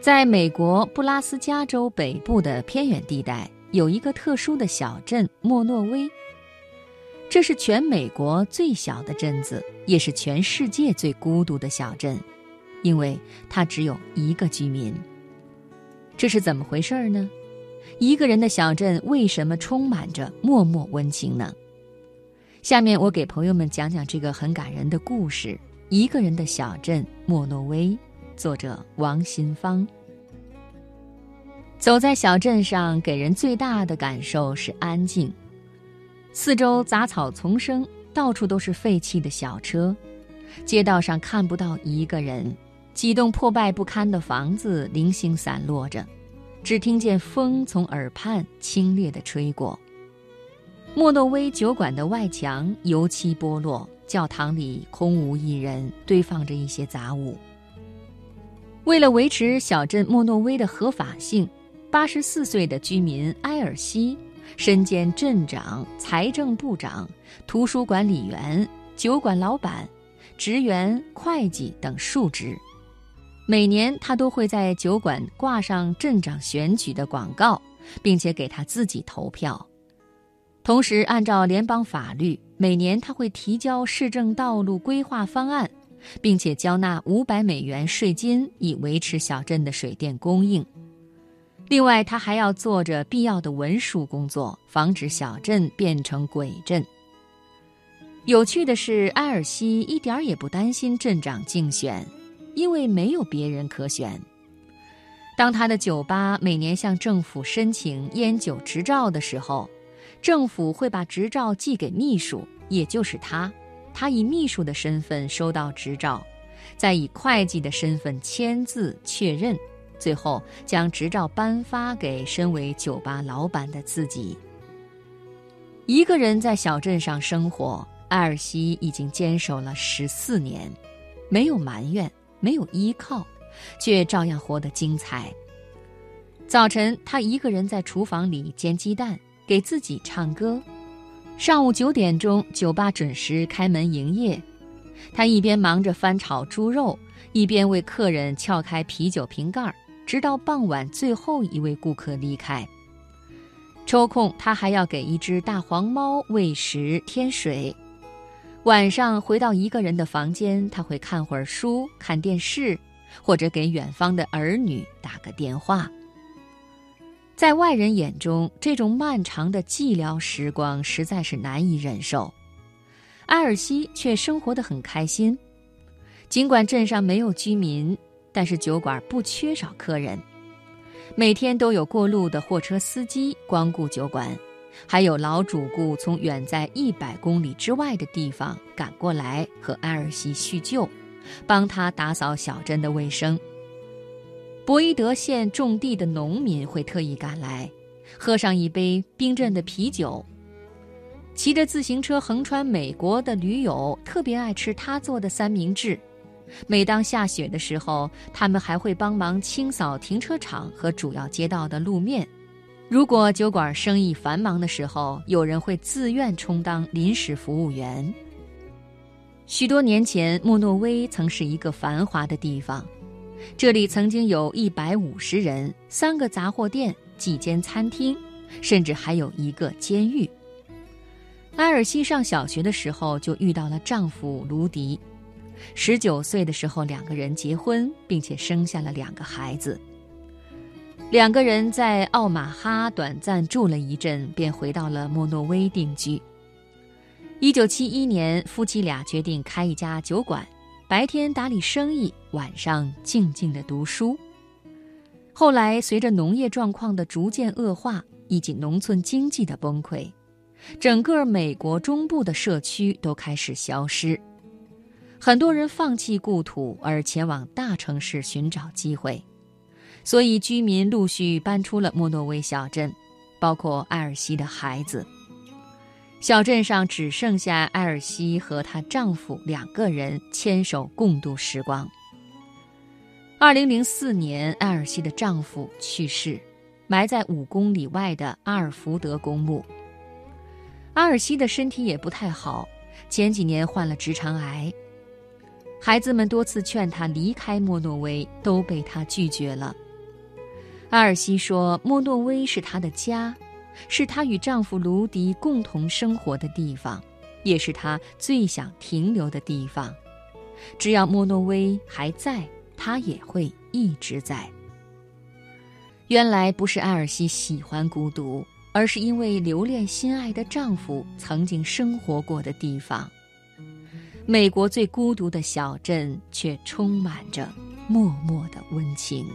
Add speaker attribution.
Speaker 1: 在美国布拉斯加州北部的偏远地带，有一个特殊的小镇莫诺威。这是全美国最小的镇子，也是全世界最孤独的小镇，因为它只有一个居民。这是怎么回事呢？一个人的小镇为什么充满着默默温情呢？下面我给朋友们讲讲这个很感人的故事：《一个人的小镇莫诺威》。作者王新芳。走在小镇上，给人最大的感受是安静，四周杂草丛生，到处都是废弃的小车，街道上看不到一个人，几栋破败不堪的房子零星散落着，只听见风从耳畔清冽地吹过。莫诺威酒馆的外墙油漆剥落，教堂里空无一人，堆放着一些杂物。为了维持小镇莫诺威的合法性，八十四岁的居民埃尔西身兼镇长、财政部长、图书管理员、酒馆老板、职员、会计等数职。每年他都会在酒馆挂上镇长选举的广告，并且给他自己投票。同时，按照联邦法律，每年他会提交市政道路规划方案。并且交纳五百美元税金，以维持小镇的水电供应。另外，他还要做着必要的文书工作，防止小镇变成鬼镇。有趣的是，埃尔西一点儿也不担心镇长竞选，因为没有别人可选。当他的酒吧每年向政府申请烟酒执照的时候，政府会把执照寄给秘书，也就是他。他以秘书的身份收到执照，再以会计的身份签字确认，最后将执照颁发给身为酒吧老板的自己。一个人在小镇上生活，艾尔西已经坚守了十四年，没有埋怨，没有依靠，却照样活得精彩。早晨，他一个人在厨房里煎鸡蛋，给自己唱歌。上午九点钟，酒吧准时开门营业。他一边忙着翻炒猪肉，一边为客人撬开啤酒瓶盖，直到傍晚最后一位顾客离开。抽空，他还要给一只大黄猫喂食添水。晚上回到一个人的房间，他会看会儿书、看电视，或者给远方的儿女打个电话。在外人眼中，这种漫长的寂寥时光实在是难以忍受。埃尔西却生活得很开心。尽管镇上没有居民，但是酒馆不缺少客人。每天都有过路的货车司机光顾酒馆，还有老主顾从远在一百公里之外的地方赶过来和埃尔西叙旧，帮他打扫小镇的卫生。博伊德县种地的农民会特意赶来，喝上一杯冰镇的啤酒。骑着自行车横穿美国的驴友特别爱吃他做的三明治。每当下雪的时候，他们还会帮忙清扫停车场和主要街道的路面。如果酒馆生意繁忙的时候，有人会自愿充当临时服务员。许多年前，莫诺威曾是一个繁华的地方。这里曾经有一百五十人，三个杂货店，几间餐厅，甚至还有一个监狱。埃尔西上小学的时候就遇到了丈夫卢迪，十九岁的时候两个人结婚，并且生下了两个孩子。两个人在奥马哈短暂住了一阵，便回到了莫诺威定居。一九七一年，夫妻俩决定开一家酒馆。白天打理生意，晚上静静的读书。后来，随着农业状况的逐渐恶化，以及农村经济的崩溃，整个美国中部的社区都开始消失。很多人放弃故土，而前往大城市寻找机会，所以居民陆续搬出了莫诺威小镇，包括艾尔西的孩子。小镇上只剩下艾尔西和她丈夫两个人牵手共度时光。二零零四年，艾尔西的丈夫去世，埋在五公里外的阿尔福德公墓。阿尔西的身体也不太好，前几年患了直肠癌，孩子们多次劝她离开莫诺威，都被她拒绝了。阿尔西说：“莫诺威是她的家，是她与丈夫卢迪共同生活的地方，也是她最想停留的地方。只要莫诺威还在，她也会一直在。”原来不是艾尔西喜欢孤独，而是因为留恋心爱的丈夫曾经生活过的地方。美国最孤独的小镇，却充满着默默的温情。